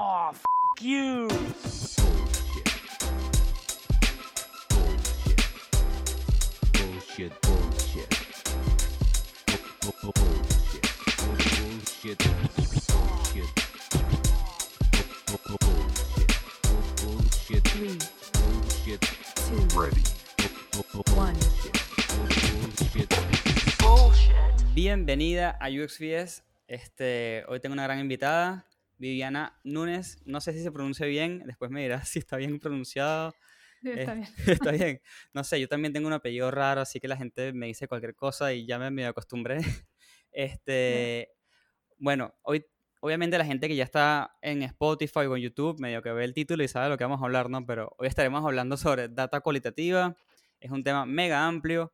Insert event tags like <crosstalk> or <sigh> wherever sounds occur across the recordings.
Oh, f you. Bullshit. Bullshit. Bullshit. Bu- bu- Bullshit. Bullshit. Bullshit. Bu- bu- Bullshit. Bu- Bullshit. Three, Bullshit. two, Ready. Bu- bu- one. Bullshit. Bullshit. Bienvenida a UXVS. Este, hoy tengo una gran invitada, Viviana Núñez. No sé si se pronuncia bien, después me dirás <laughs> si está bien pronunciado. Sí, está Eh, bien. <laughs> está bien. No sé, yo también tengo un apellido raro, así que la gente me dice cualquier cosa y ya me medio acostumbré. <laughs> Este, bueno, hoy obviamente la gente que ya está en Spotify o en YouTube medio que ve el título y sabe de lo que vamos a hablar, ¿no? Pero hoy estaremos hablando sobre data cualitativa. Es un tema mega amplio.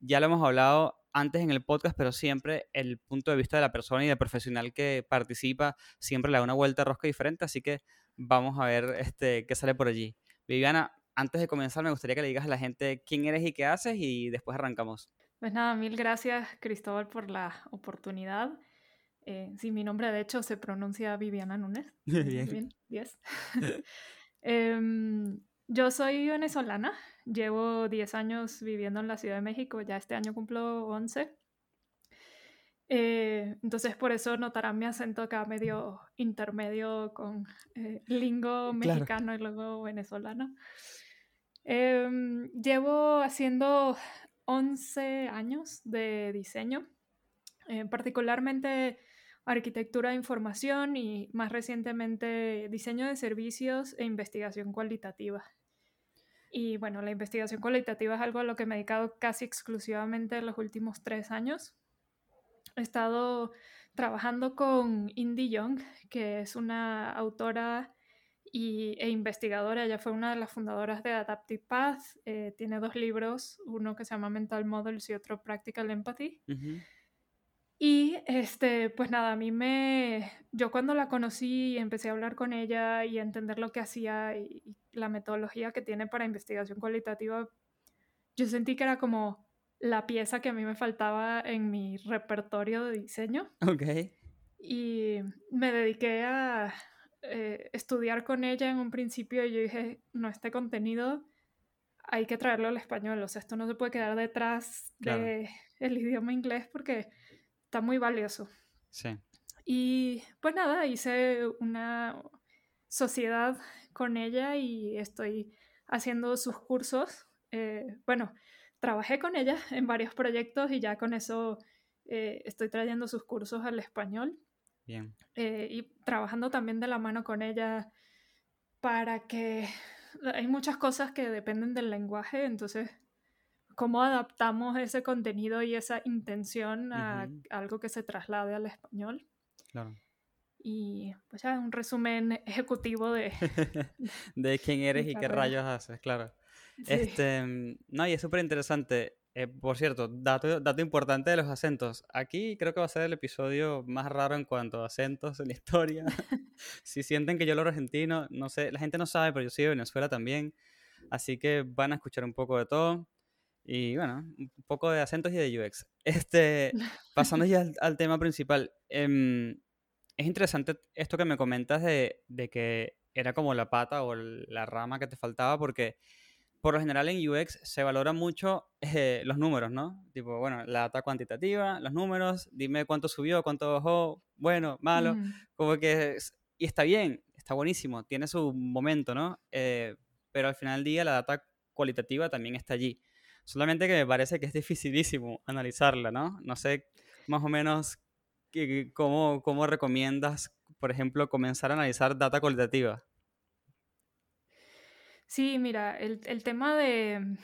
Ya lo hemos hablado antes en el podcast, pero siempre el punto de vista de la persona y del profesional que participa siempre le da una vuelta de rosca diferente, así que vamos a ver este, qué sale por allí. Viviana, antes de comenzar me gustaría que le digas a la gente quién eres y qué haces y después arrancamos. Pues nada, mil gracias Cristóbal por la oportunidad. Eh, sí, mi nombre de hecho se pronuncia Viviana Núñez. <laughs> Bien. yes. <laughs> Em, yo soy venezolana, llevo 10 años viviendo en la Ciudad de México, ya este año cumplo 11. Eh, entonces por eso notarán mi acento acá medio intermedio con eh, lingo <laughs> mexicano y luego venezolano. Em, llevo haciendo 11 años de diseño, eh, particularmente arquitectura de información y más recientemente diseño de servicios e investigación cualitativa. Y bueno, la investigación cualitativa es algo a lo que me he dedicado casi exclusivamente en los últimos tres años. He estado trabajando con Indy Young, que es una autora y, e investigadora. Ella fue una de las fundadoras de Adaptive Path. eh, tiene dos libros, uno que se llama Mental Models y otro Practical Empathy. Ujú. Y este, pues nada, a mí me. Yo cuando la conocí y empecé a hablar con ella y a entender lo que hacía y, y la metodología que tiene para investigación cualitativa, yo sentí que era como la pieza que a mí me faltaba en mi repertorio de diseño. Ok. Y me dediqué a eh, estudiar con ella en un principio y yo dije, no, este contenido hay que traerlo al español, o sea, esto no se puede quedar detrás Claro. del idioma inglés porque está muy valioso. Sí. Y pues nada, hice una sociedad con ella y estoy haciendo sus cursos. Eh, bueno, trabajé con ella en varios proyectos y ya con eso eh, estoy trayendo sus cursos al español Bien. eh, y trabajando también de la mano con ella para que hay muchas cosas que dependen del lenguaje, entonces cómo adaptamos ese contenido y esa intención a Ujú. algo que se traslade al español. Claro. Y pues ya un resumen ejecutivo de... <laughs> <laughs> de quién eres y qué rayos haces, claro. sí. Este, mm, no, y es súper interesante. Eh, por cierto, dato, dato importante de los acentos. Aquí creo que va a ser el episodio más raro en cuanto a acentos en la historia. <laughs> si sienten que yo lo argentino, no sé, la gente no sabe, pero yo soy de Venezuela también. Así que van a escuchar un poco de todo. Y bueno, un poco de acentos y de UX. <laughs> Este, pasando ya al, al tema principal. em, es interesante esto que me comentas de, de que era como la pata o la rama que te faltaba, porque por lo general en UX se valora mucho eh, los números, ¿no? Tipo, bueno, la data cuantitativa, los números, dime cuánto subió, cuánto bajó, bueno, malo, Ujú. como que... y está bien, está buenísimo, tiene su momento, ¿no? Eh, pero al final del día la data cualitativa también está allí. Solamente que me parece que es dificilísimo analizarla, ¿no? No sé más o menos cómo, cómo recomiendas, por ejemplo, comenzar a analizar data cualitativa. Sí, mira, el, el tema de...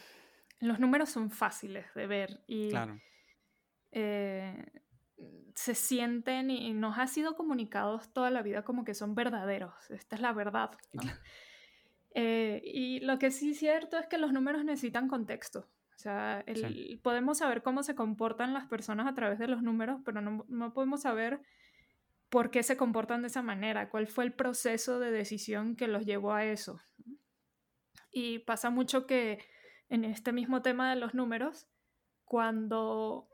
Los números son fáciles de ver y Claro, eh, se sienten y nos ha sido comunicados toda la vida como que son verdaderos. Esta es la verdad. ¿no? <laughs> Eh, y lo que sí es cierto es que los números necesitan contexto. O sea, el- Sí. podemos saber cómo se comportan las personas a través de los números, pero no, no podemos saber por qué se comportan de esa manera, cuál fue el proceso de decisión que los llevó a eso. Y pasa mucho que en este mismo tema de los números, cuando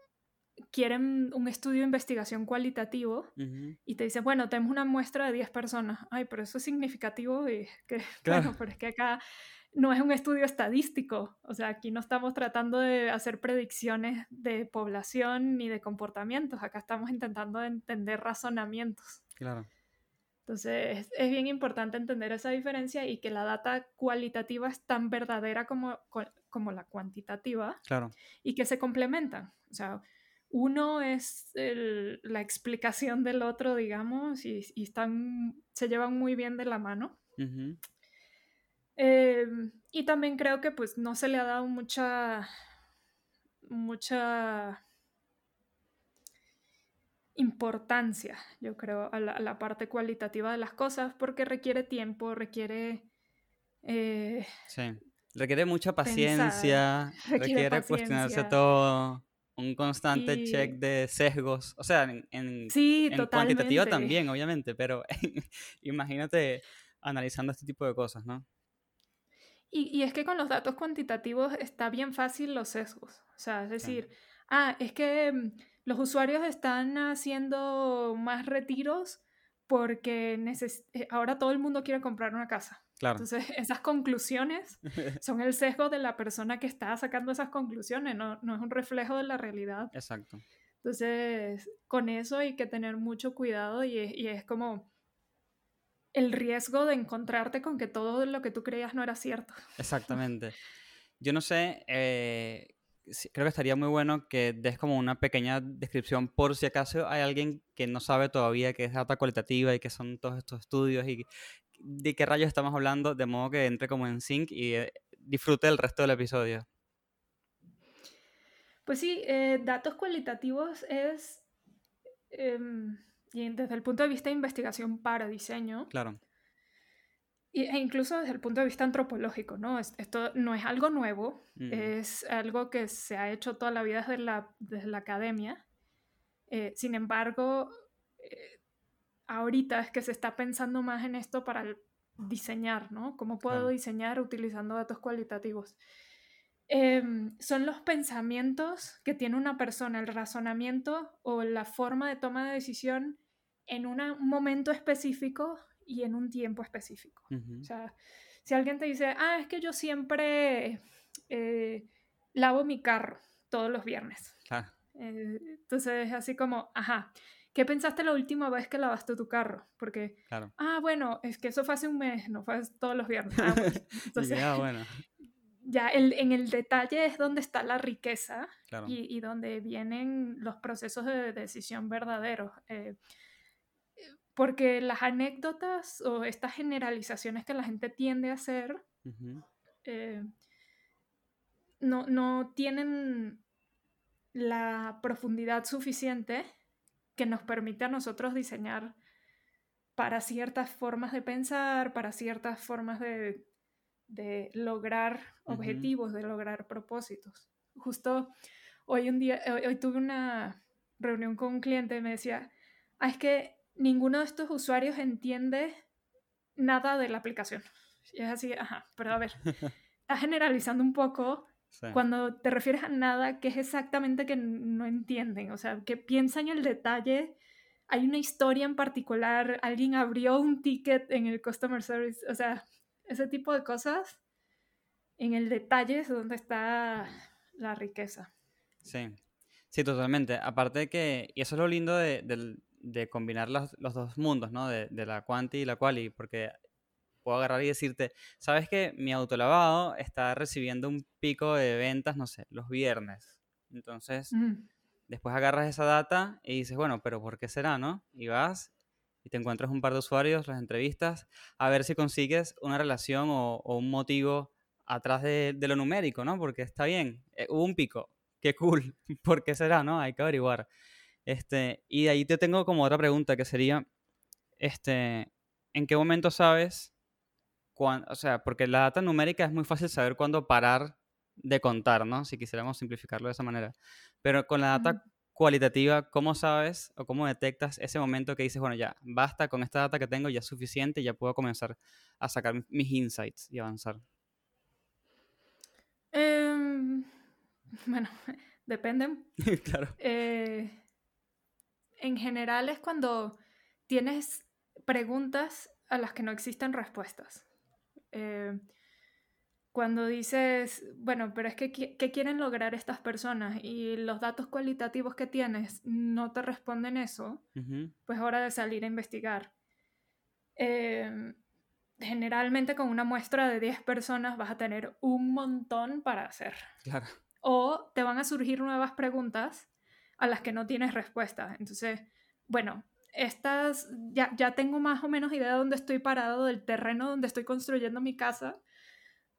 quieren un estudio de investigación cualitativo Ujú. y te dicen, bueno, tenemos una muestra de 10 personas. Ay, pero eso es significativo y que, <laughs> Claro. bueno, pero es que acá no es un estudio estadístico. O sea, aquí no estamos tratando de hacer predicciones de población ni de comportamientos. Acá estamos intentando entender razonamientos. Claro. Entonces, es, es bien importante entender esa diferencia y que la data cualitativa es tan verdadera como, co- como la cuantitativa Claro. y que se complementan. O sea, uno es el- la explicación del otro, digamos, y, y están, se llevan muy bien de la mano. Ujú. Eh, y también creo que pues no se le ha dado mucha, mucha importancia, yo creo, a la, a la parte cualitativa de las cosas porque requiere tiempo, requiere... eh, Sí. Requiere mucha paciencia, <laughs> requiere requiere cuestionarse todo, un constante Y- check de sesgos. O sea, en, en, sí, en cuantitativa totalmente. también, obviamente, pero <laughs> imagínate analizando este tipo de cosas, ¿no? Y, y es que con los datos cuantitativos está bien fácil los sesgos. O sea, es decir, ah, es que mm, los usuarios están haciendo más retiros porque neces- eh, ahora todo el mundo quiere comprar una casa. Claro. Entonces, <laughs> esas conclusiones <laughs> son el sesgo de la persona que está sacando esas conclusiones, no, no es un reflejo de la realidad. Exacto. Entonces, con eso hay que tener mucho cuidado y es, y es como el riesgo de encontrarte con que todo lo que tú creías no era cierto. Exactamente. Yo no sé, eh, creo que estaría muy bueno que des como una pequeña descripción por si acaso hay alguien que no sabe todavía qué es data cualitativa y qué son todos estos estudios y de qué rayos estamos hablando, de modo que entre como en sync y eh, disfrute el resto del episodio. Pues sí, eh, datos cualitativos es, em, y desde el punto de vista de investigación para diseño, Claro, y- e incluso desde el punto de vista antropológico, ¿no? Es- Esto no es algo nuevo, Mm. es algo que se ha hecho toda la vida desde la, desde la academia. Eh, sin embargo, eh, ahorita es que se está pensando más en esto para diseñar, ¿no? ¿Cómo puedo Claro. diseñar utilizando datos cualitativos? Em, son los pensamientos que tiene una persona, el razonamiento o la forma de toma de decisión en una- un momento específico y en un tiempo específico. O sea, si alguien te dice, ah, es que yo siempre eh, lavo mi carro todos los viernes. claro, Eh, entonces es así como, ajá, ¿qué pensaste la última vez que lavaste tu carro? Porque, claro. ah, bueno, es que eso fue hace un mes, no fue todos los viernes. <laughs> Ah, Entonces, bueno, ya el- en el detalle es donde está la riqueza claro. y, y donde vienen los procesos de decisión verdaderos. eh, porque las anécdotas o estas generalizaciones que la gente tiende a hacer eh, no, no tienen la profundidad suficiente que nos permite a nosotros diseñar para ciertas formas de pensar, para ciertas formas de, de lograr objetivos, de lograr propósitos. Justo hoy un día, hoy, hoy tuve una reunión con un cliente y me decía, "Ah, es que ninguno de estos usuarios entiende nada de la aplicación. Y es así, ajá, pero a ver, <laughs> estás generalizando un poco sí, cuando te refieres a nada, que es exactamente que no entienden? O sea, que piensan en el detalle. Hay una historia en particular, alguien abrió un ticket en el customer service, o sea, ese tipo de cosas. En el detalle es donde está la riqueza. Sí, sí, totalmente. Aparte de que, y eso es lo lindo de, de combinar los, los dos mundos, ¿no? De, de la quanti y la quali, porque puedo agarrar y decirte, ¿sabes que mi autolavado está recibiendo un pico de ventas, no sé, los viernes? Entonces, Mm, después agarras esa data y dices, bueno, pero ¿por qué será, no? Y vas y te encuentras un par de usuarios, los entrevistas, a ver si consigues una relación o, o un motivo atrás de, de lo numérico, ¿no? Porque está bien, eh, hubo un pico, qué cool, <laughs> ¿por qué será, no? Hay que averiguar. Este, y de ahí te tengo como otra pregunta que sería, este, ¿en qué momento sabes, cuán- o sea, porque la data numérica es muy fácil saber cuándo parar de contar, ¿no? Si quisiéramos simplificarlo de esa manera. Pero con la data. Cualitativa, ¿cómo sabes o cómo detectas ese momento que dices, bueno, ya, basta con esta data que tengo, ya es suficiente, ya puedo comenzar a sacar mi- mis insights y avanzar? Em, <laughs> bueno, <laughs> dependen. <laughs> claro. Eh, en general es cuando tienes preguntas a las que no existen respuestas. Eh, cuando dices, bueno, pero es que ¿qué quieren lograr estas personas? Y los datos cualitativos que tienes no te responden eso, pues hora de salir a investigar. Eh, generalmente con una muestra de 10 personas vas a tener un montón para hacer. Claro. O te van a surgir nuevas preguntas a las que no tienes respuesta. Entonces, bueno, estas, ya, ya tengo más o menos idea de dónde estoy parado, del terreno donde estoy construyendo mi casa,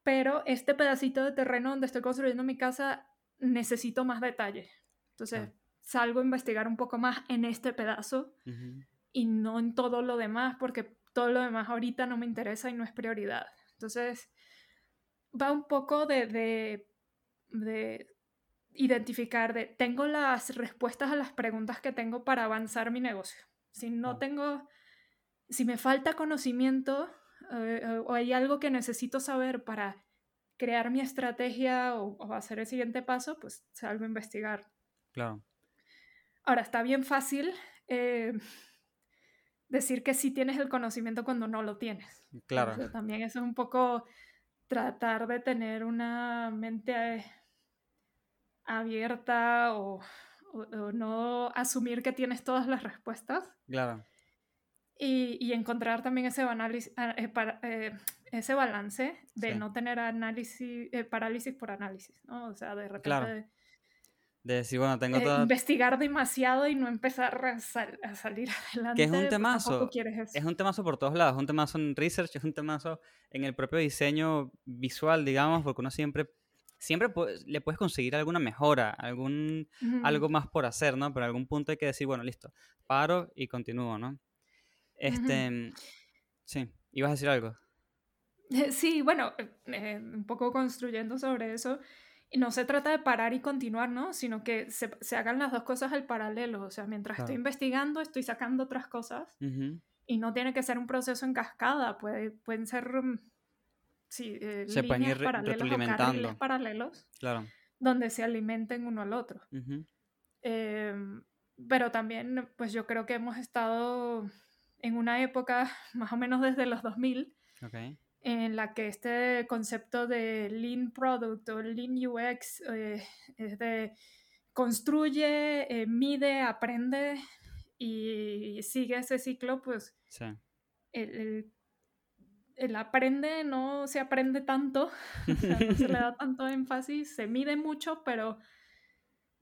pero este pedacito de terreno donde estoy construyendo mi casa necesito más detalle. Entonces, salgo a investigar un poco más en este pedazo y no en todo lo demás, porque todo lo demás ahorita no me interesa y no es prioridad. Entonces, va un poco de, de, de identificar, de tengo las respuestas a las preguntas que tengo para avanzar mi negocio. Si no tengo, si me falta conocimiento eh, eh, o hay algo que necesito saber para crear mi estrategia o, hacer el siguiente paso, pues salgo a investigar. Claro. Ahora, está bien fácil eh, decir que sí tienes el conocimiento cuando no lo tienes. Claro. también eso es un poco tratar de tener una mente abierta o, no asumir que tienes todas las respuestas. Claro. Y, encontrar también ese, análisis, ah, eh, eh, ese balance de no tener análisis, eh, parálisis por análisis, ¿no? O sea, de repente... De decir, bueno, tengo todo... Investigar demasiado y no empezar a, salir adelante. <laughs> Que es un temazo. Es un temazo por todos lados. Es un temazo en research, es un temazo en el propio diseño visual, digamos, porque uno siempre siempre le puedes conseguir alguna mejora, algún, algo más por hacer, ¿no? Pero en algún punto hay que decir, bueno, listo, paro y continúo, ¿no? Este, sí, ibas a decir algo. <laughs> Sí, bueno, eh, un poco construyendo sobre eso. No se trata de parar y continuar, ¿no? Sino que se, se hagan las dos cosas al paralelo. O sea, mientras estoy investigando, estoy sacando otras cosas. Y no tiene que ser un proceso en cascada. Puede, pueden ser mm, sí, eh, se pueden ir paralelos paralelos claro. donde se alimenten uno al otro. Em, pero también, pues yo creo que hemos estado en una época, <laughs> más o menos desde los 2000, en la que este concepto de Lean Product o Lean UX eh, es de construye, eh, mide, aprende y sigue ese ciclo, pues el el aprende no se aprende tanto, <laughs> no se le da <laughs> tanto énfasis, se mide mucho, pero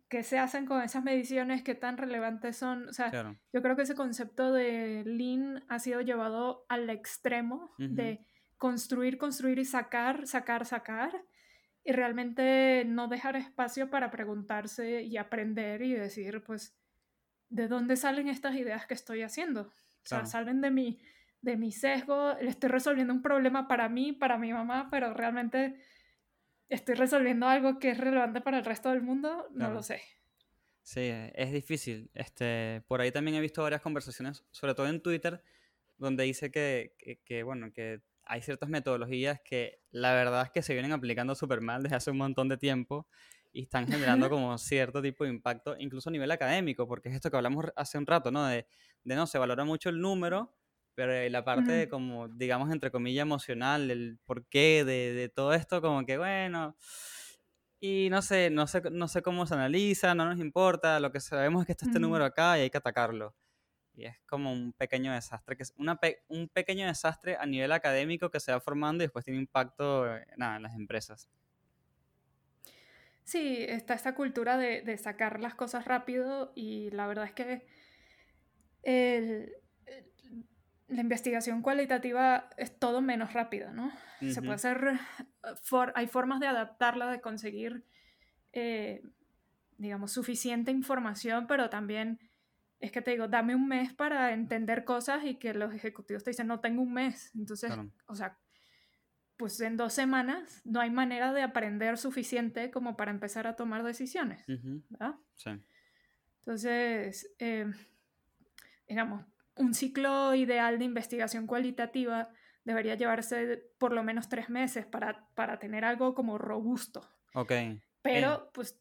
¿qué se hacen con esas mediciones? ¿Qué tan relevantes son? O sea, yo creo que ese concepto de lean ha sido llevado al extremo de construir, construir y sacar, sacar, sacar, y realmente no dejar espacio para preguntarse y aprender y decir, pues, ¿de dónde salen estas ideas que estoy haciendo? O sea, salen de mi de mi sesgo, le estoy resolviendo un problema para mí, para mi mamá, pero realmente estoy resolviendo algo que es relevante para el resto del mundo, no lo sé. Sí, es difícil. Este, por ahí también he visto varias conversaciones, sobre todo en Twitter, donde dice que, que, bueno, que hay ciertas metodologías que la verdad es que se vienen aplicando súper mal desde hace un montón de tiempo y están generando como cierto tipo de impacto, incluso a nivel académico, porque es esto que hablamos hace un rato, ¿no? De, de no, se valora mucho el número, pero la parte como, digamos, entre comillas, emocional, el porqué de, de todo esto, como que, bueno, y no sé, no sé, no sé cómo se analiza, no nos importa, lo que sabemos es que está este número acá y hay que atacarlo. Y es como un pequeño desastre, que es una un pequeño desastre a nivel académico que se va formando y después tiene impacto en las empresas. Sí, está esta cultura de, de, sacar las cosas rápido y la verdad es que el, la investigación cualitativa es todo menos rápida, ¿no? Se puede hacer, hay formas de adaptarla, de conseguir, eh, digamos, suficiente información, pero también es que te digo, dame un mes para entender cosas y que los ejecutivos te dicen, no tengo un mes. Entonces, o sea, pues en dos semanas no hay manera de aprender suficiente como para empezar a tomar decisiones, ¿verdad? Sí. Entonces, eh, digamos, un ciclo ideal de investigación cualitativa debería llevarse por lo menos tres meses para, para tener algo como robusto. Ok. Pero, pues,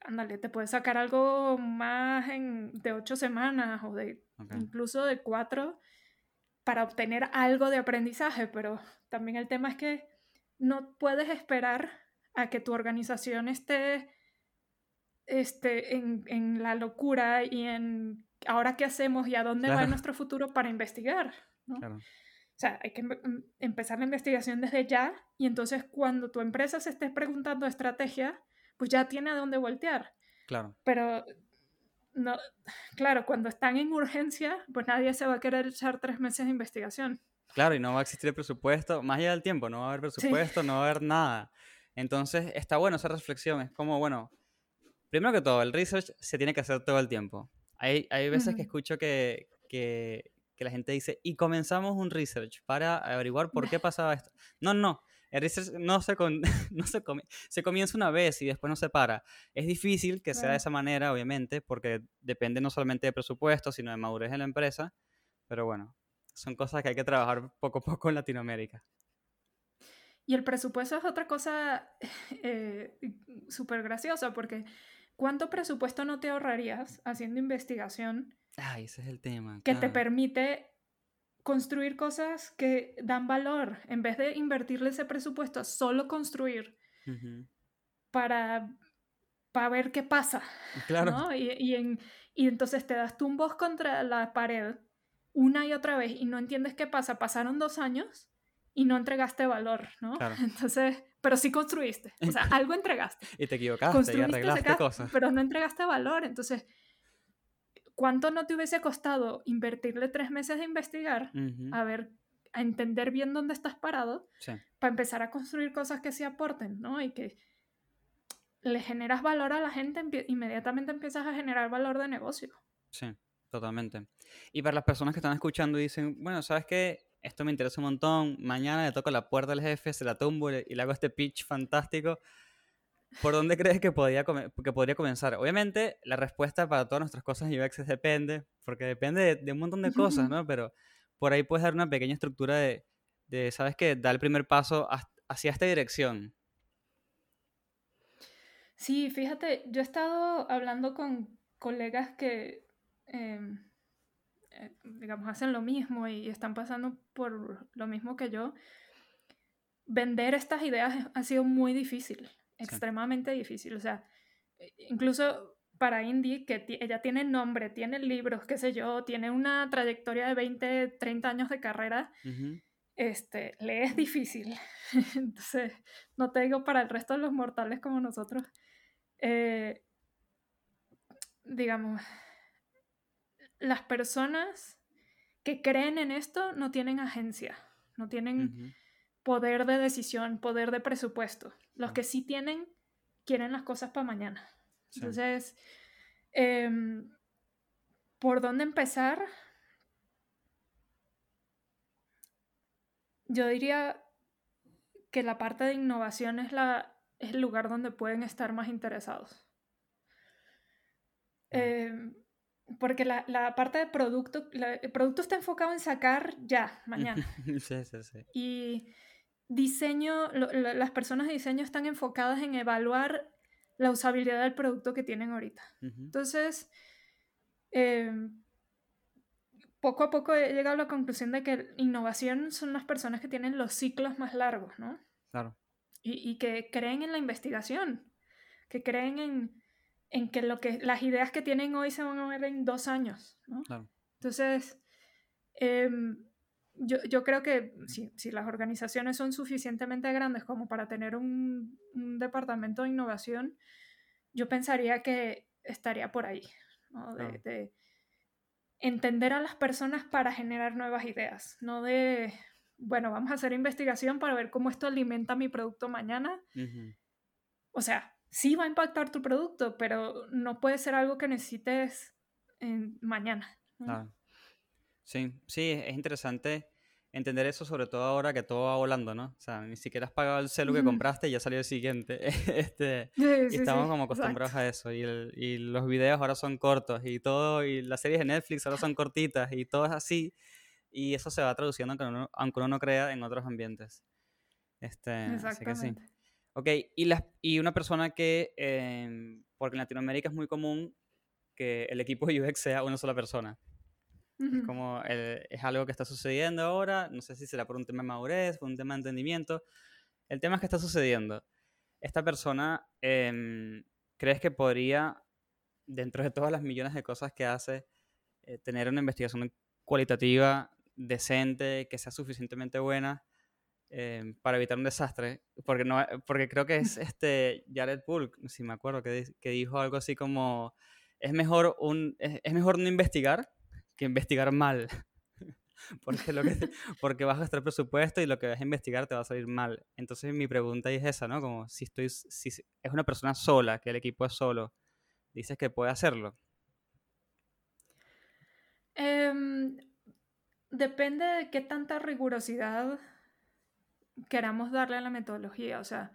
ándale, te puedes sacar algo más en, de ocho semanas o de incluso de cuatro para obtener algo de aprendizaje, pero también el tema es que no puedes esperar a que tu organización esté, este, en, en la locura y en ahora qué hacemos y a dónde va nuestro futuro para investigar. ¿no? Claro. O sea, hay que em- empezar la investigación desde ya y entonces cuando tu empresa se esté preguntando estrategia, pues ya tiene a dónde voltear. Claro. Pero, no, claro, cuando están en urgencia, pues nadie se va a querer echar tres meses de investigación. Claro, y no va a existir el presupuesto, más allá del tiempo, no va a haber presupuesto, no va a haber nada. Entonces, está bueno esa reflexión, es como, bueno, primero que todo, el research se tiene que hacer todo el tiempo. Hay, hay veces que Ujú. escucho que, que, que la gente dice, y comenzamos un research para averiguar por qué <laughs> pasaba esto. No, no, el research no se, con- <laughs> no se, come- se comienza una vez y después no se para. Es difícil que sea de esa manera, obviamente, porque depende no solamente de presupuesto, sino de madurez de la empresa, pero bueno, son cosas que hay que trabajar poco a poco en Latinoamérica. Y el presupuesto es otra cosa <laughs> eh, súper graciosa porque ¿cuánto presupuesto no te ahorrarías haciendo investigación Ay, ese es el tema. que te permite construir cosas que dan valor en vez de invertirle ese presupuesto a solo construir para, para ver qué pasa? Claro. ¿no? Y, y en- y entonces te das tumbos contra la pared una y otra vez y no entiendes qué pasa. Pasaron dos años y no entregaste valor, ¿no? Claro. <laughs> Entonces, pero sí construiste. O sea, <laughs> algo entregaste. Y te equivocaste y arreglaste casa, cosas. pero no entregaste valor. Entonces, ¿cuánto no te hubiese costado invertirle tres meses de investigar Ujú. a ver, a entender bien dónde estás parado Sí, para empezar a construir cosas que sí aporten, ¿no? Y que le generas valor a la gente, inmediatamente empiezas a generar valor de negocio. sí, totalmente. Y para las personas que están escuchando y dicen, bueno, ¿sabes qué? Esto me interesa un montón. Mañana le toco la puerta al jefe, se la tumbo y le- hago este pitch fantástico. ¿Por dónde crees que, podía que podría comenzar? Obviamente, la respuesta para todas nuestras cosas en UX depende, porque depende de, de un montón de cosas, ¿no? Pero por ahí puedes dar una pequeña estructura de, de ¿sabes qué? Da el primer paso hacia esta dirección. Sí, fíjate, yo he estado hablando con colegas que, em, eh, digamos, hacen lo mismo y están pasando por lo mismo que yo. Vender estas ideas ha sido muy difícil, extremadamente difícil. O sea, eh, incluso para Indy, que ella tiene nombre, tiene libros, qué sé yo, tiene una trayectoria de 20, 30 años de carrera, Ujú. este, le es difícil. <laughs> Entonces, no te digo para el resto de los mortales como nosotros. eh, digamos, las personas que creen en esto no tienen agencia, no tienen poder de decisión, poder de presupuesto. Los Sí. que sí tienen, quieren las cosas para mañana. Sí. Entonces, em, ¿por dónde empezar? Yo diría que la parte de innovación es, la, es el lugar donde pueden estar más interesados. Mm. Em, porque la, la parte de producto, la- el producto está enfocado en sacar ya, mañana. <laughs> sí, sí, sí. Y diseño, lo- lo- las personas de diseño están enfocadas en evaluar la usabilidad del producto que tienen ahorita. Entonces, em, poco a poco he llegado a la conclusión de que innovación son las personas que tienen los ciclos más largos, ¿no? Claro. Y, y que creen en la investigación, que creen en, en que, lo que las ideas que tienen hoy se van a ver en dos años, ¿no? Claro. Entonces, em, yo, yo creo que si, si las organizaciones son suficientemente grandes como para tener un, un departamento de innovación, yo pensaría que estaría por ahí, ¿no? de, Claro. de entender a las personas para generar nuevas ideas, no de, bueno, vamos a hacer investigación para ver cómo esto alimenta mi producto mañana. O sea, sí va a impactar tu producto, pero no puede ser algo que necesites en- mañana. Claro. Sí, sí, es es interesante entender eso, sobre todo ahora que todo va volando, ¿no? O sea, ni siquiera has pagado el celu que compraste y ya salió el siguiente. <laughs> Este, Sí, y estamos sí, como exacto. acostumbrados a eso. Y, el- y los videos ahora son cortos y todo, y las series de Netflix ahora son cortitas y todo es así. Y eso se va traduciendo, aunque uno, aunque uno no crea, en otros ambientes. Este, así que sí. Exactamente. Ok, y, las, y una persona que, em, porque en Latinoamérica es muy común que el equipo de UX sea una sola persona. Ujú. Como el- es algo que está sucediendo ahora, no sé si será por un tema de madurez, por un tema de entendimiento. El tema es que está sucediendo. Esta persona, em, ¿crees que podría, dentro de todas las millones de cosas que hace, eh, tener una investigación cualitativa decente, que sea suficientemente buena em, para evitar un desastre? Porque, no, porque creo que es este Jared Poole, si me acuerdo, que, que dijo algo así como, es mejor, un, es, es mejor no investigar que investigar mal. <laughs> porque, lo que, porque vas a gastar presupuesto y lo que vas a investigar te va a salir mal. Entonces mi pregunta es esa, ¿no? Como si estoy, si es una persona sola, que el equipo es solo, dices que puede hacerlo. Em, depende de qué tanta rigurosidad queramos darle a la metodología. O sea,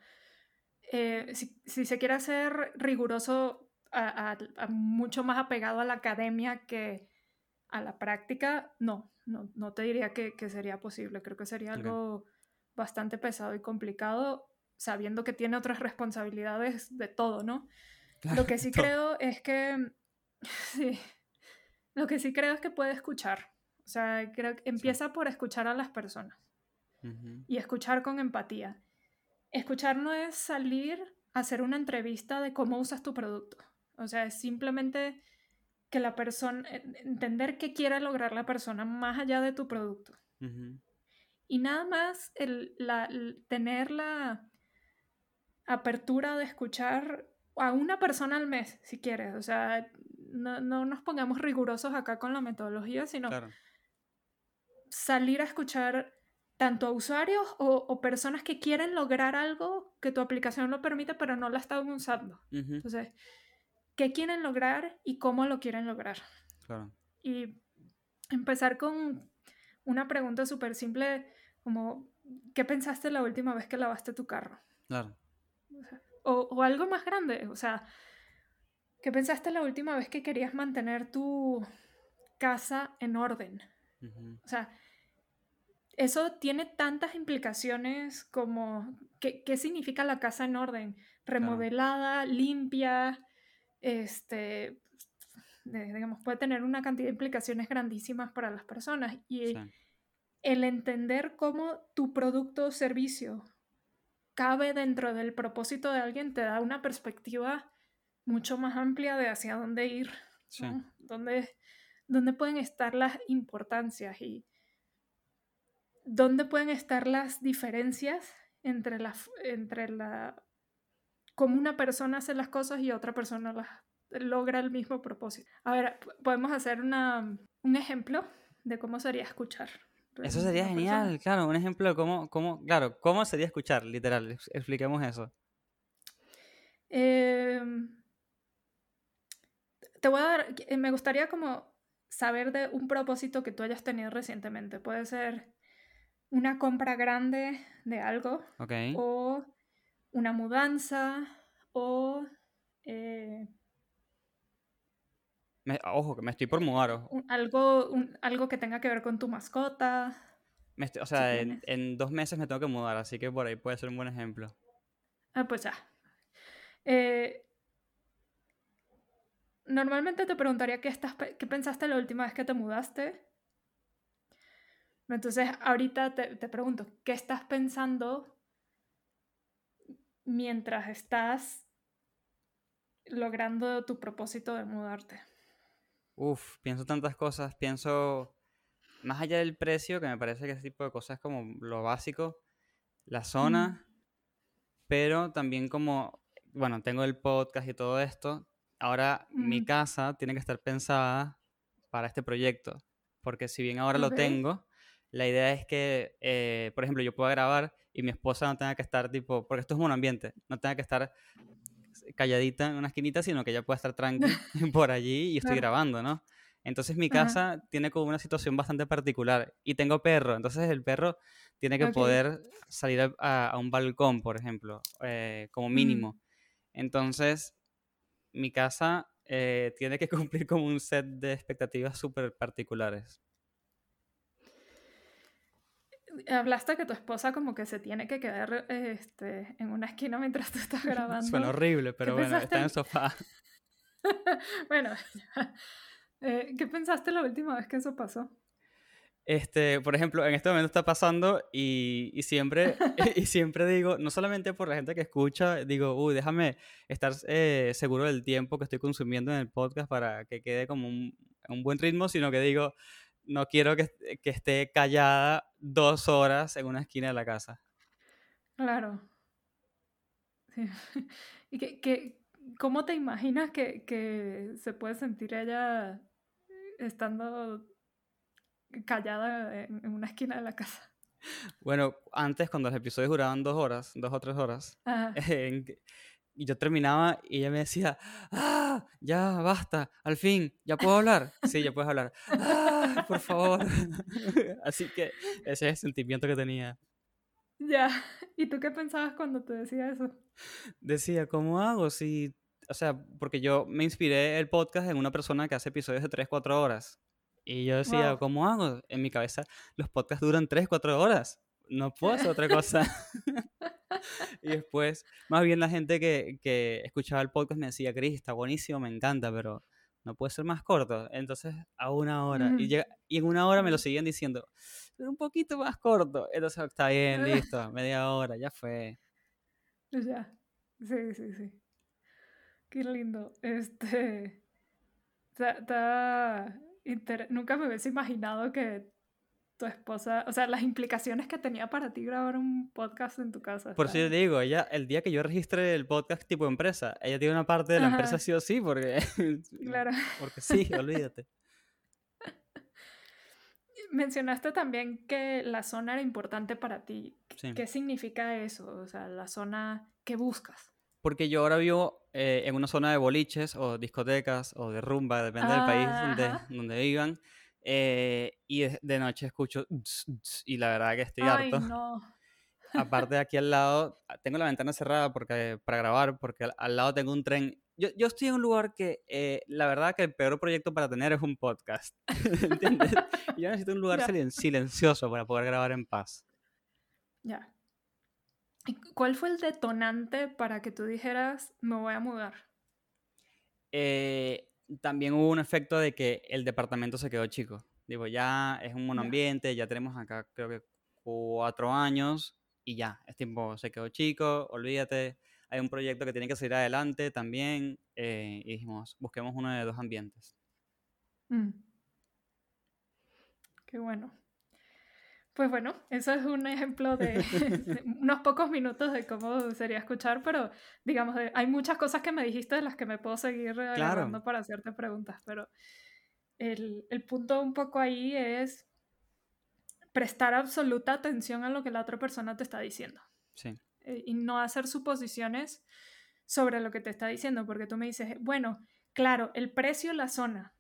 eh, si, si se quiere hacer riguroso a, a- a mucho más apegado a la academia que a la práctica, no, no, no te diría que, que sería posible. Creo que sería algo bastante pesado y complicado, sabiendo que tiene otras responsabilidades de todo, ¿no? Lo que sí creo es que, <laughs> sí, lo que sí creo es que puede escuchar. O sea, creo que empieza por escuchar a las personas Ujú, y escuchar con empatía. Escuchar no es salir a hacer una entrevista de cómo usas tu producto. O sea, es simplemente que la persona, en- entender qué quiere lograr la persona más allá de tu producto. ujú, Y nada más el, la- el tener la apertura de escuchar a una persona al mes, si quieres. O sea, no, no nos pongamos rigurosos acá con la metodología, sino Claro. salir a escuchar tanto a usuarios o, o personas que quieren lograr algo que tu aplicación lo permite, pero no la están usando. ujú, Entonces, ¿qué quieren lograr y cómo lo quieren lograr? claro. Y empezar con una pregunta súper simple como, ¿qué pensaste la última vez que lavaste tu carro? Claro. O, o algo más grande, o sea, ¿qué pensaste la última vez que querías mantener tu casa en orden? ujú, O sea, eso tiene tantas implicaciones como qué, qué significa la casa en orden, remodelada, limpia, este, digamos, puede tener una cantidad de implicaciones grandísimas para las personas. Y sí, el entender cómo tu producto o servicio cabe dentro del propósito de alguien te da una perspectiva mucho más amplia de hacia dónde ir, sí. ¿no? Dónde, dónde pueden estar las importancias y dónde pueden estar las diferencias entre la, entre la cómo una persona hace las cosas y otra persona las logra el mismo propósito. A ver, podemos hacer una, un ejemplo de cómo sería escuchar. Eso sería persona. genial, claro, un ejemplo de cómo, cómo, claro, cómo sería escuchar, literal, ex- expliquemos eso. Em, te voy a dar, eh, me gustaría como saber de un propósito que tú hayas tenido recientemente. Puede ser una compra grande de algo o una mudanza o eh, Me- ojo, que me estoy por mudar, un- algo, un- algo que tenga que ver con tu mascota. Me estoy- o sea, en, dos meses me tengo que mudar, así que por ahí puede ser un buen ejemplo. Ah, pues ya. Eh, normalmente te preguntaría qué, estás, qué pensaste la última vez que te mudaste. Entonces, ahorita te, te pregunto, ¿qué estás pensando mientras estás logrando tu propósito de mudarte? Uf, pienso tantas cosas, pienso más allá del precio, que me parece que ese tipo de cosas es como lo básico, la zona, pero también como, bueno, tengo el podcast y todo esto, ahora mi casa tiene que estar pensada para este proyecto, porque si bien ahora lo tengo, la idea es que, eh, por ejemplo, yo pueda grabar y mi esposa no tenga que estar tipo, porque esto es un ambiente, no tenga que estar calladita en una esquinita, sino que ella pueda estar tranqui <laughs> <laughs> por allí y estoy Claro. grabando, ¿no? Entonces mi Ajá. casa tiene como una situación bastante particular y tengo perro, entonces el perro tiene que poder salir a, a- a un balcón, por ejemplo, eh, como mínimo. Entonces mi casa eh, tiene que <laughs> cumplir como un set de expectativas súper particulares. Hablaste que tu esposa como que se tiene que quedar este, en una esquina mientras tú estás <laughs> grabando. Suena horrible, pero bueno, pensaste está en el sofá. <laughs> bueno, <laughs> eh, ¿qué pensaste la última vez que eso pasó? Este, por ejemplo, en este momento está pasando y, y siempre, y siempre digo, no solamente por la gente que escucha, digo, uy, déjame estar eh, seguro del tiempo que estoy consumiendo en el podcast para que quede como un, un buen ritmo, sino que digo, no quiero que, que esté callada dos horas en una esquina de la casa. Claro. Sí. <laughs> ¿Y que, que- cómo te imaginas que, que se puede sentir ella estando callada en, en una esquina de la casa? Bueno, antes cuando los episodios duraban dos horas, dos o tres horas, Ajá. <laughs> y yo terminaba y ella me decía, ah, ya basta, al fin, ya puedo hablar. Sí, ya puedes hablar. Ah, por favor. <laughs> Así que ese es el sentimiento que tenía. Ya. ¿Y tú qué pensabas cuando te decía eso? Decía, ¿cómo hago? Si, o sea, porque yo me inspiré el podcast en una persona que hace episodios de 3, 4 horas. Y yo decía, Wow. ¿cómo hago? En mi cabeza, los podcasts duran 3, 4 horas. No puedo hacer otra <laughs> cosa. <laughs> y después, más bien la gente que, que escuchaba el podcast me decía, Cris, está buenísimo, me encanta, pero no puede ser más corto. Entonces, a una hora. Y, llega- y en una hora me lo seguían diciendo, "Pero un poquito más corto. Entonces, está bien, <laughs> listo, media hora, ya fue. Ya. Sí, sí, sí. Qué lindo. Este. Está, está inter- Nunca me hubiese imaginado que tu esposa. O sea, las implicaciones que tenía para ti grabar un podcast en tu casa. Por eso yo digo, ella, el día que yo registre el podcast tipo empresa, ella tiene una parte de la empresa Ajá. sí o sí, porque, <laughs> Claro. <laughs> porque sí, olvídate. <laughs> Mencionaste también que la zona era importante para ti. Sí. ¿Qué significa eso? O sea, la zona que buscas. Porque yo ahora vivo eh, en una zona de boliches o discotecas o de rumba, depende del país donde, Ajá. donde vivan. Eh, y de, noche escucho y la verdad que estoy Ay, harto. <laughs> no. Aparte de aquí al lado, ah, tengo la ventana cerrada porque, para grabar porque al, al lado tengo un tren. Yo, yo estoy en un lugar que eh, la verdad que el peor proyecto para tener es un podcast. <laughs> ¿Entiendes? Yo necesito un <laughs> lugar silencioso para poder grabar en paz. Ya. ¿Y cuál fue el detonante para que tú dijeras, me voy a mudar? Eh, también hubo un efecto de que el departamento se quedó chico. Digo, ya es un monoambiente, ya tenemos acá creo que cuatro años y ya, es tiempo, se quedó chico, olvídate. Hay un proyecto que tiene que salir adelante también eh, y dijimos, busquemos uno de dos ambientes. Mm. Qué bueno. Pues bueno, eso es un ejemplo de, <laughs> de unos pocos minutos de cómo sería escuchar, pero digamos, de- hay muchas cosas que me dijiste de las que me puedo seguir agarrando para hacerte preguntas, pero el, el punto un poco ahí es prestar absoluta atención a lo que la otra persona te está diciendo. Sí, eh, y no hacer suposiciones sobre lo que te está diciendo, porque tú me dices, bueno, claro, el precio y la zona,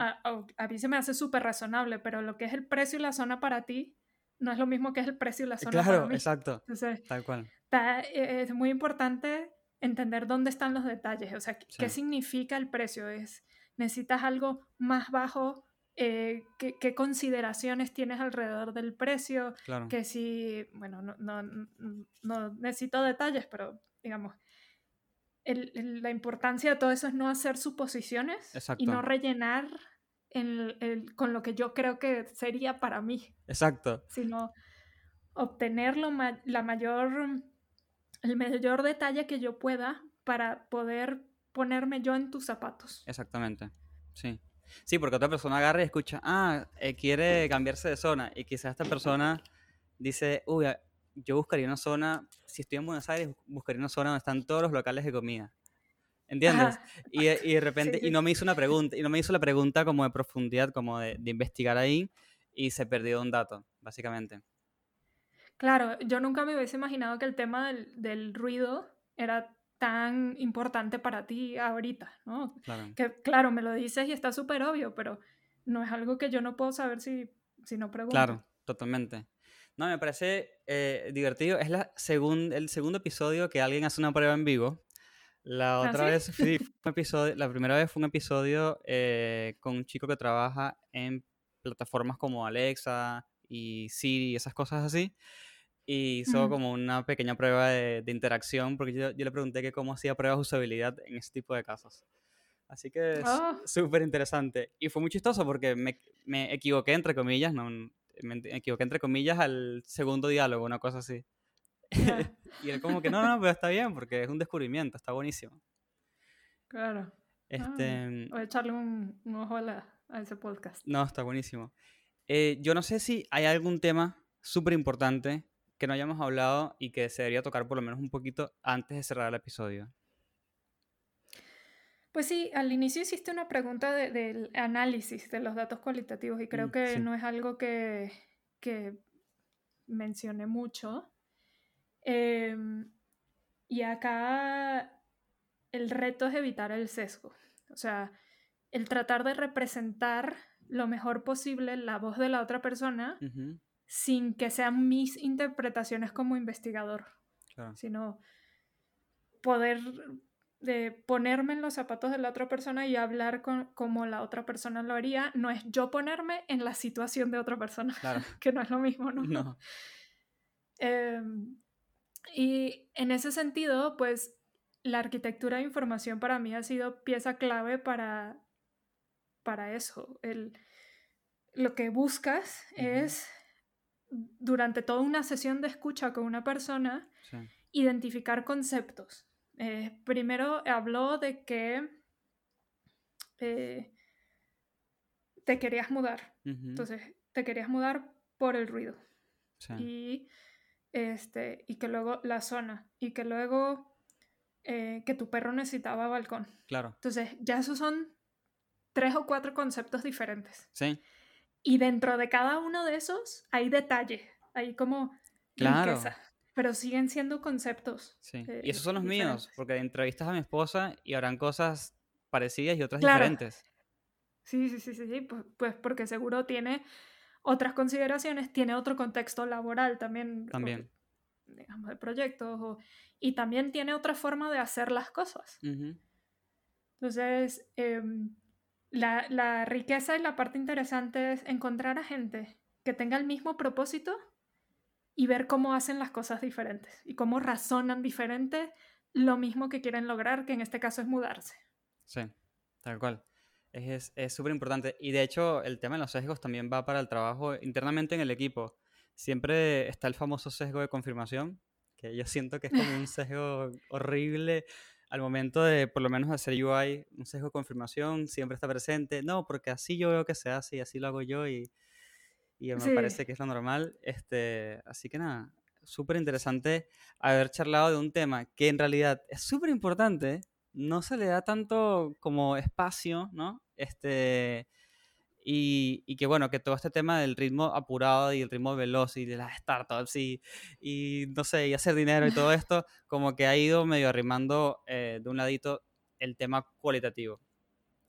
a, a- a mí se me hace súper razonable, pero lo que es el precio y la zona para ti no es lo mismo que es el precio y la zona para Claro, mí. exacto, Entonces, tal cual. está- eh, es muy importante entender dónde están los detalles, o sea, qué- significa el precio. Es, necesitas algo más bajo, eh, ¿qué, qué consideraciones tienes alrededor del precio, Claro. que si, bueno, no, no, no- necesito detalles, pero digamos, el- el- la importancia de todo eso es no hacer suposiciones y no Exacto. rellenar el- el- con lo que yo creo que sería para mí, Exacto. sino obtener lo ma- la mayor, el mayor detalle que yo pueda para poder ponerme yo en tus zapatos. Exactamente. Sí. Sí, porque otra persona agarra y escucha, ah, eh, quiere cambiarse de zona. Y quizás esta persona dice, uy, yo buscaría una zona, si estoy en Buenos Aires, buscaría una zona donde están todos los locales de comida. ¿Entiendes? Y, de- <laughs> y de repente, sí, y sí. no me hizo una pregunta, y no me hizo la pregunta como de profundidad, como de, de investigar ahí, y se perdió un dato, básicamente. Claro, yo nunca me hubiese imaginado que el tema del, del ruido era tan importante para ti ahorita, ¿no? Claro. Que claro, me lo dices y está súper obvio, pero no es algo que yo no puedo saber si, si no pregunto. Claro, totalmente. No, me parece eh, divertido. Es la segun- el segundo episodio que alguien hace una prueba en vivo. La ¿Ah, otra sí? vez sí, <laughs> fue un episodio, la primera vez fue un episodio eh, con un chico que trabaja en plataformas como Alexa y Siri y esas cosas así. Y hizo Ujú. como una pequeña prueba de, de interacción, porque yo, yo le pregunté que cómo hacía pruebas de usabilidad en ese tipo de casos. Así que es Oh. súper interesante. Y fue muy chistoso porque me, me equivoqué, entre comillas, no, me equivoqué, entre comillas, al segundo diálogo, una cosa así. <laughs> Y él como que, no, no, pero está bien, porque es un descubrimiento, está buenísimo. claro. Ah, Este, voy a echarle un, un ojo a, la- a ese podcast. no, está buenísimo. Eh, yo no sé si hay algún tema súper importante que no hayamos hablado y que se debería tocar por lo menos un poquito antes de cerrar el episodio. Pues sí, al inicio hiciste una pregunta de- del análisis de los datos cualitativos y creo Mm, que sí. no es algo que, que mencioné mucho. Em, y acá el reto es evitar el sesgo. O sea, el tratar de representar lo mejor posible la voz de la otra persona Ujú, sin que sean mis interpretaciones como investigador, claro. sino poder de ponerme en los zapatos de la otra persona y hablar con, como la otra persona lo haría, no es yo ponerme en la situación de otra persona, Claro. <laughs> que no es lo mismo, ¿no? No. Em, y en ese sentido, pues la arquitectura de información para mí ha sido pieza clave para, para eso. El, lo que buscas es, durante toda una sesión de escucha con una persona, Sí. identificar conceptos. Eh, primero habló de que eh, te querías mudar. Entonces, te querías mudar por el ruido sí. y este y que luego la zona y que luego eh, que tu perro necesitaba balcón. Claro. Entonces ya esos son tres o cuatro conceptos diferentes. Sí. Y dentro de cada uno de esos hay detalle, hay como Claro. riqueza, pero siguen siendo conceptos. Sí. eh, y esos son los míos, porque entrevistas a mi esposa y habrán cosas parecidas y otras Claro. diferentes. Sí, sí, sí, sí, sí, pues, pues porque seguro tiene otras consideraciones, tiene otro contexto laboral también. o También. digamos, de proyectos, o- y también tiene otra forma de hacer las cosas. Entonces, em, la, la riqueza y la parte interesante es encontrar a gente que tenga el mismo propósito y ver cómo hacen las cosas diferentes y cómo razonan diferente lo mismo que quieren lograr, que en este caso es mudarse. Sí, tal cual. Es es súper importante. Y de hecho, el tema de los sesgos también va para el trabajo internamente en el equipo. Siempre está el famoso sesgo de confirmación, que yo siento que es como un <laughs> sesgo horrible al momento de, por lo menos, hacer UI, un sesgo de confirmación siempre está presente. No, porque así yo veo que se hace y así lo hago yo y, y me Sí. parece que es lo normal. Este, así que nada, súper interesante haber charlado de un tema que en realidad es súper importante, no se le da tanto como espacio, ¿no? Este, y, y que bueno, que todo este tema del ritmo apurado y el ritmo veloz y de las startups y, y no sé, y hacer dinero y todo esto, como que ha ido medio arrimando eh, de un ladito el tema cualitativo.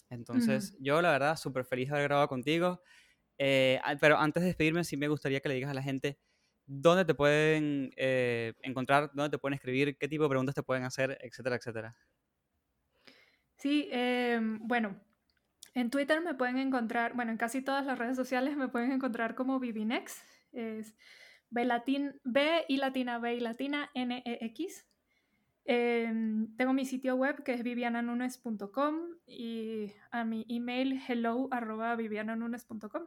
Entonces, yo la verdad, súper feliz de haber grabado contigo. Eh, pero antes de despedirme, sí me gustaría que le digas a la gente dónde te pueden eh, encontrar, dónde te pueden escribir, qué tipo de preguntas te pueden hacer, etcétera, etcétera. Sí, em, bueno, en Twitter me pueden encontrar, bueno, en casi todas las redes sociales me pueden encontrar como Vivinex, es B, B y latina, B y latina, N, E, X. Em, tengo mi sitio web que es viviananunes.com y a mi email hello arroba viviananunes.com.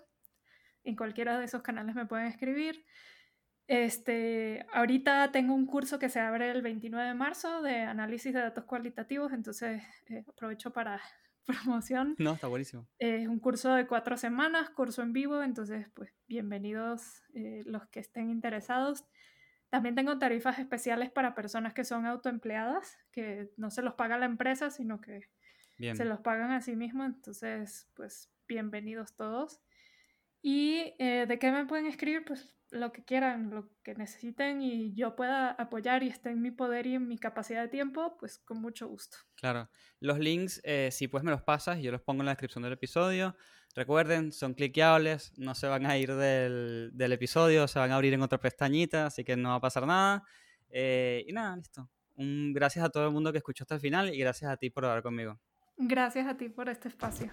En cualquiera de esos canales me pueden escribir. Este, ahorita tengo un curso que se abre el 29 de marzo de análisis de datos cualitativos, entonces eh, aprovecho para <laughs> promoción. No, está buenísimo. Es un curso de cuatro semanas, curso en vivo, entonces pues bienvenidos eh, los que estén interesados. También tengo tarifas especiales para personas que son autoempleadas, que no se los paga la empresa, sino que Bien. se los pagan a sí mismos, entonces pues bienvenidos todos. ¿Y eh, de qué me pueden escribir? Pues lo que quieran, lo que necesiten y yo pueda apoyar y esté en mi poder y en mi capacidad de tiempo, pues con mucho gusto. Claro. Los links, eh, si pues me los pasas, yo los pongo en la descripción del episodio. Recuerden, son cliqueables, no se van a ir del, del episodio, se van a abrir en otra pestañita, así que no va a pasar nada. Eh, y nada, listo. Un, gracias a todo el mundo que escuchó hasta el final y gracias a ti por hablar conmigo. Gracias a ti por este espacio.